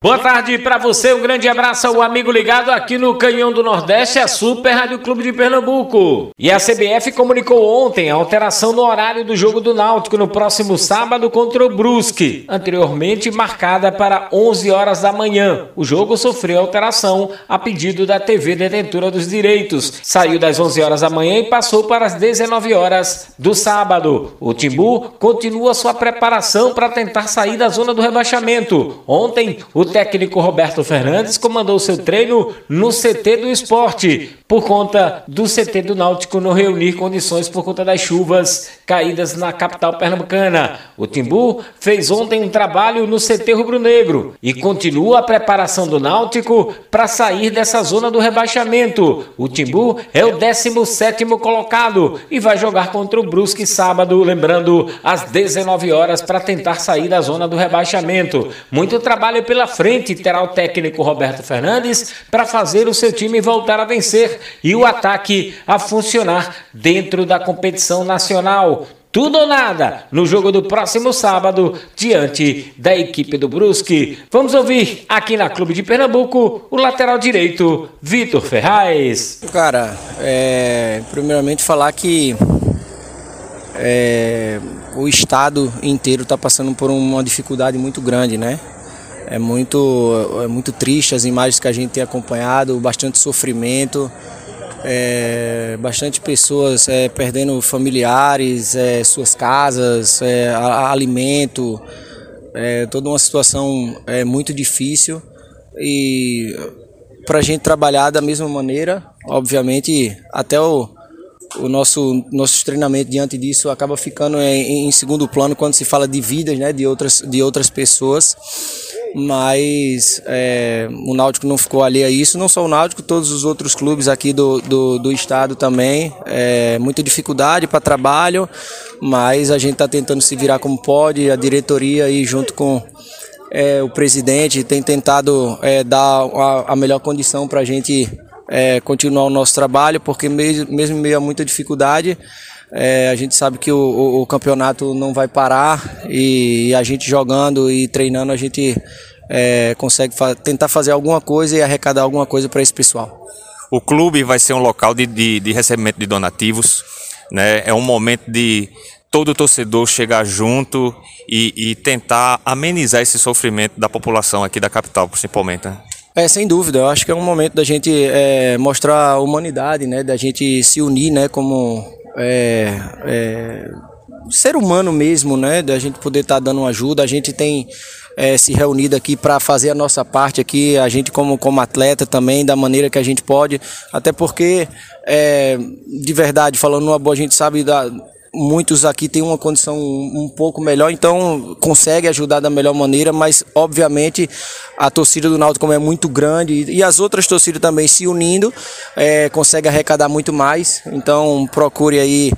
Boa tarde para você, um grande abraço ao amigo ligado aqui no Canhão do Nordeste, a Super Rádio Clube de Pernambuco. E a CBF comunicou ontem a alteração no horário do jogo do Náutico no próximo sábado contra o Brusque, anteriormente marcada para 11 horas da manhã. O jogo sofreu alteração a pedido da TV Detentora dos Direitos. Saiu das 11 horas da manhã e passou para as 19 horas do sábado. O Timbu continua sua preparação para tentar sair da zona do rebaixamento. Ontem, o técnico Roberto Fernandes comandou seu treino no CT do esporte, por conta do CT do Náutico não reunir condições por conta das chuvas caídas na capital pernambucana. O Timbu fez ontem um trabalho no CT rubro-negro e continua a preparação do Náutico para sair dessa zona do rebaixamento. O Timbu é o 17º colocado e vai jogar contra o Brusque sábado, lembrando, às 19 horas para tentar sair da zona do rebaixamento. Muito trabalho pela frente terá o técnico Roberto Fernandes para fazer o seu time voltar a vencer e o ataque a funcionar dentro da competição nacional. Tudo ou nada no jogo do próximo sábado diante da equipe do Brusque. Vamos ouvir aqui na Clube de Pernambuco o lateral direito Vitor Ferraz. Cara, é, primeiramente falar que é, o estado inteiro está passando por uma dificuldade muito grande, né? É muito, é muito triste as imagens que a gente tem acompanhado, bastante sofrimento, é, bastante pessoas é, perdendo familiares, é, suas casas, é, alimento, é, toda uma situação é, muito difícil. E para a gente trabalhar da mesma maneira, obviamente até o, o nosso, nosso treinamento diante disso acaba ficando em, em segundo plano quando se fala de vidas né, de, outras, de outras pessoas mas é, o Náutico não ficou ali a isso, não só o Náutico, todos os outros clubes aqui do, do, do estado também, é, muita dificuldade para trabalho, mas a gente está tentando se virar como pode, a diretoria aí junto com é, o presidente tem tentado é, dar a, a, melhor condição para a gente é, continuar o nosso trabalho, porque mesmo, mesmo em meio a muita dificuldade, é, a gente sabe que o, o, o, campeonato não vai parar e, e, a gente jogando e treinando a gente é, consegue fa tentar fazer alguma coisa e arrecadar alguma coisa para esse pessoal. O clube vai ser um local de, de, de recebimento de donativos, né? é um momento de todo torcedor chegar junto e, e, tentar amenizar esse sofrimento da população aqui da capital, principalmente. Né? É, sem dúvida, eu acho que é um momento da gente é, mostrar a humanidade, né, da gente se unir, né, como é, é, ser humano mesmo, né? Da gente poder estar tá dando ajuda. A gente tem é, se reunido aqui para fazer a nossa parte aqui, a gente como, como atleta também, da maneira que a gente pode. Até porque, é, de verdade, falando uma boa, a gente sabe da muitos aqui têm uma condição um pouco melhor, então consegue ajudar da melhor maneira, mas obviamente a torcida do Náutico como é muito grande e as outras torcidas também se unindo, é, consegue arrecadar muito mais, então procure aí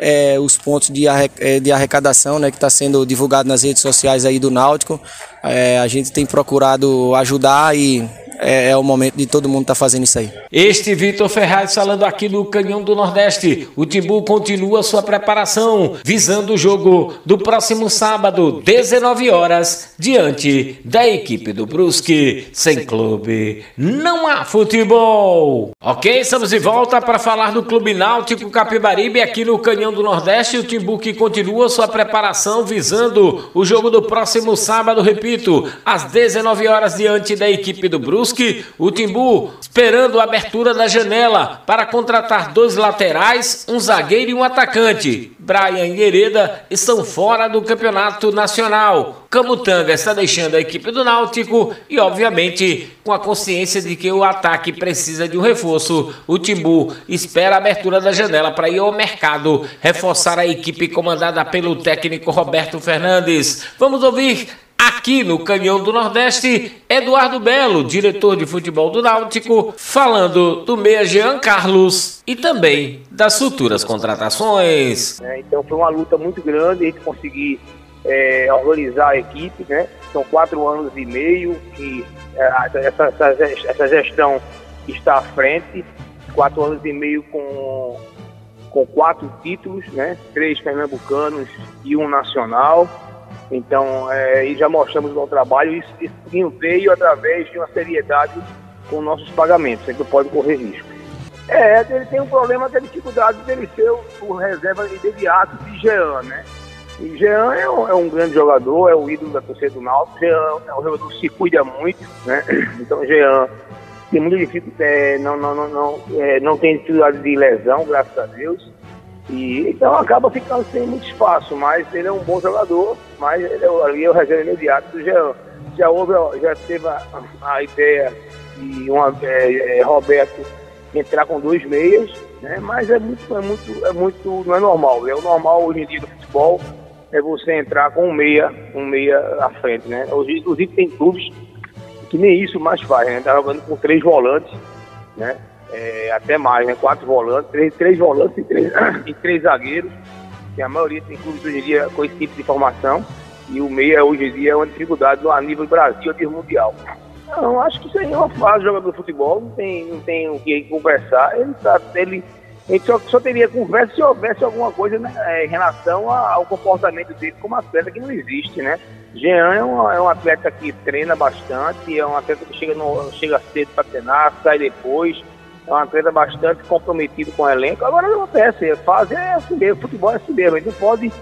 é, os pontos de, é, de arrecadação né, que está sendo divulgado nas redes sociais aí do Náutico. É, a gente tem procurado ajudar e é, é, o momento de todo mundo estar tá fazendo isso aí. Este Vitor Ferraz falando aqui no Canhão do Nordeste. O Timbu continua sua preparação, visando o jogo do próximo sábado, 19 horas, diante da equipe do Brusque. Sem clube, não há futebol. Ok, estamos de volta para falar do Clube Náutico Capibaribe aqui no Canhão do Nordeste. O Timbu que continua sua preparação, visando o jogo do próximo sábado, repito, às 19 horas, diante da equipe do Brusque. Brusque, o Timbu esperando a abertura da janela para contratar dois laterais, um zagueiro e um atacante. Brian e Hereda estão fora do campeonato nacional. Camutanga está deixando a equipe do Náutico e, obviamente, com a consciência de que o ataque precisa de um reforço, o Timbu espera a abertura da janela para ir ao mercado reforçar a equipe comandada pelo técnico Roberto Fernandes. Vamos ouvir Aqui no Canhão do Nordeste, Eduardo Belo, diretor de futebol do Náutico, falando do meia Jean Carlos e também das futuras contratações. É, então foi uma luta muito grande a gente conseguir é, organizar a equipe, né? São quatro anos e meio que é, essa, essa, essa gestão está à frente quatro anos e meio com, com quatro títulos, né? Três pernambucanos e um nacional. Então, é, e já mostramos o bom trabalho. Isso, isso veio através de uma seriedade com nossos pagamentos, não pode correr risco. É, ele tem um problema que é a dificuldade dele ser o, o reserva imediato de Jean, né? E Jean é um, é um, grande jogador, é o ídolo da torcida do Náutico. Jean é um jogador que se cuida muito, né? Então Jean tem muita dificuldade, é, não, não, não, não, é, não tem dificuldade de lesão, graças a Deus. E, então acaba ficando sem muito espaço, mas ele é um bom jogador, mas ali é o imediato Jean. Já houve, já teve a, a ideia de uma, é, é, Roberto entrar com dois meias, né? Mas é muito, é muito, é muito, não é normal. É o normal hoje em dia do futebol é você entrar com um meia, um meia à frente, né? Hoje, inclusive tem clubes que nem isso mais faz, né? Tá jogando com três volantes, né? É, até mais, né? Quatro volantes, três, três volantes e três, e três zagueiros, que a maioria tem clubes hoje em dia com esse tipo de formação. E o meia hoje em dia é uma dificuldade a nível Brasil, a nível mundial. Não, acho que isso aí é uma fase jogador de futebol, não tem, não tem o que conversar. Ele, tá, ele, ele só, só teria conversa se houvesse alguma coisa né, é, em relação ao comportamento dele como atleta que não existe, né? Jean é um, é um atleta que treina bastante, é um atleta que chega, no, chega cedo para treinar, sai depois, é um atleta bastante comprometido com o elenco. Agora não acontece, fase é assim mesmo, futebol é assim mesmo, ele não pode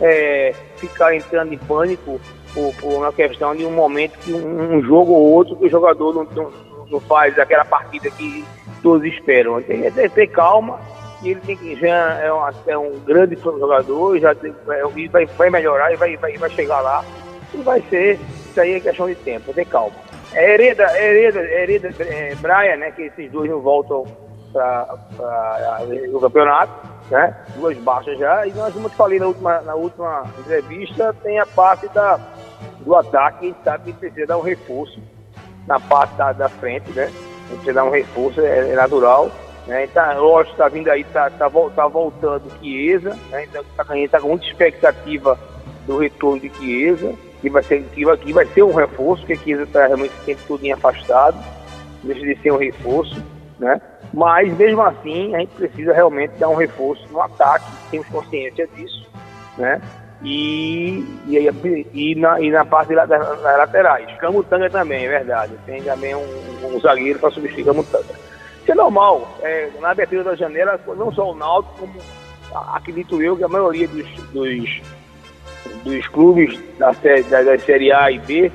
é, ficar entrando em pânico por, por, uma questão de um momento que um, um jogo ou outro que o jogador não, não, não, faz aquela partida que todos esperam. Tem que ter, calma e ele tem que já é, uma, é um grande jogador, já tem, é, vai, vai melhorar e vai, vai, vai chegar lá. E vai ser, isso aí é questão de tempo, ter calma. É Hereda, Hereda, Hereda é, Braia, né, que esses dois não voltam para o campeonato, né? Duas baixas já. E nós, como te falei na última, na última entrevista, tem a parte da, do ataque, a gente sabe que precisa dar um reforço na parte da, da frente, né? A gente precisa dar um reforço, é, é natural. Né? Tá, lógico, está vindo aí, está tá, tá voltando Chiesa, né? Então, tá, a gente está com muita expectativa do retorno de Chiesa, que vai ser, que vai, que vai ser um reforço, porque Chiesa está realmente sempre tudo afastado, deixa de ser um reforço, né? Mas mesmo assim, a gente precisa realmente dar um reforço no ataque, temos consciência disso, né? E, e, e, na, e na parte das, das laterais. Camutanga também, é verdade. Tem também um, um zagueiro para substituir Camutanga. Isso é normal. É, na abertura da janela, não só o Náutico, como acredito eu que a maioria dos, dos, dos clubes da, da, da Série A e B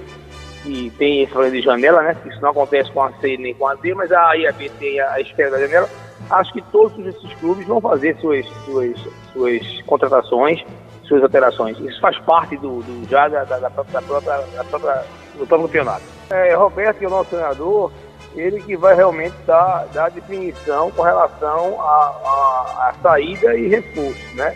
que tem esse problema de janela, né? Isso não acontece com a C nem com a D, mas a A e a B tem a espera da janela. Acho que todos esses clubes vão fazer suas, suas, suas contratações, suas alterações. Isso faz parte do, do já da, da, da, própria, da própria, do próprio campeonato. É, Roberto, que é o nosso treinador, ele que vai realmente dar, dar definição com relação à saída e reforço, né?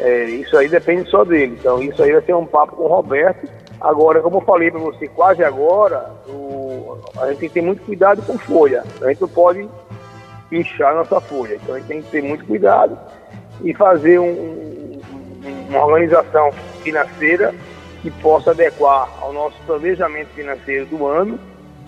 É, isso aí depende só dele. Então, isso aí vai ser um papo com o Roberto Agora, como eu falei para você, quase agora, o, a gente tem que ter muito cuidado com folha. A gente não pode inchar nossa folha. Então a gente tem que ter muito cuidado e fazer um, uma organização financeira que possa adequar ao nosso planejamento financeiro do ano,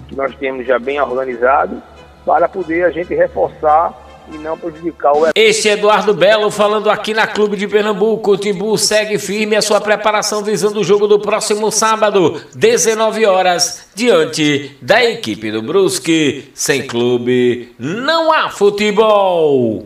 que nós temos já bem organizado, para poder a gente reforçar e não prejudicar o Este é Eduardo Belo falando aqui na Clube de Pernambuco. O Timbu segue firme a sua preparação visando o jogo do próximo sábado, 19 horas, diante da equipe do Brusque. Sem clube, não há futebol.